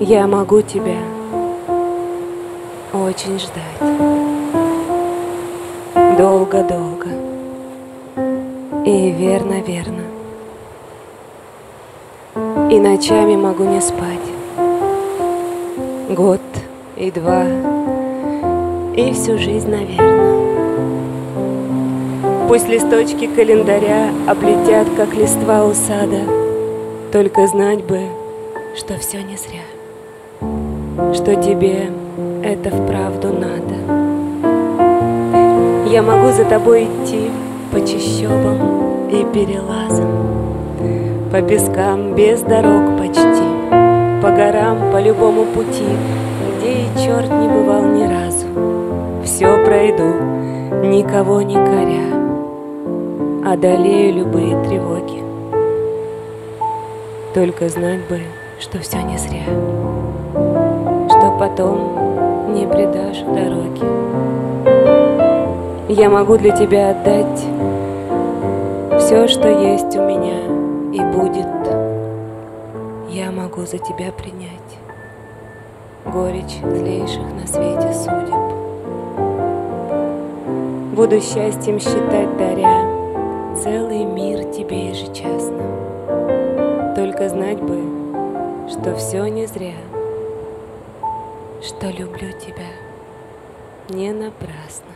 Я могу тебя очень ждать. Долго-долго. И верно-верно. И ночами могу не спать. Год и два, и всю жизнь, наверное. Пусть листочки календаря облетят, как листва у сада, Только знать бы, что все не зря, Что тебе это вправду надо. Я могу за тобой идти по чащобам и перелазам, По пескам без дорог почти, По горам по любому пути, Где и черт не бывал ни разу. Все пройду, никого не коря, Одолею любые тревоги. Только знать бы, что все не зря, потом не предашь в дороге. Я могу для тебя отдать все, что есть у меня и будет. Я могу за тебя принять горечь злейших на свете судеб. Буду счастьем считать даря целый мир тебе ежечасно. Только знать бы, что все не зря, что люблю тебя не напрасно.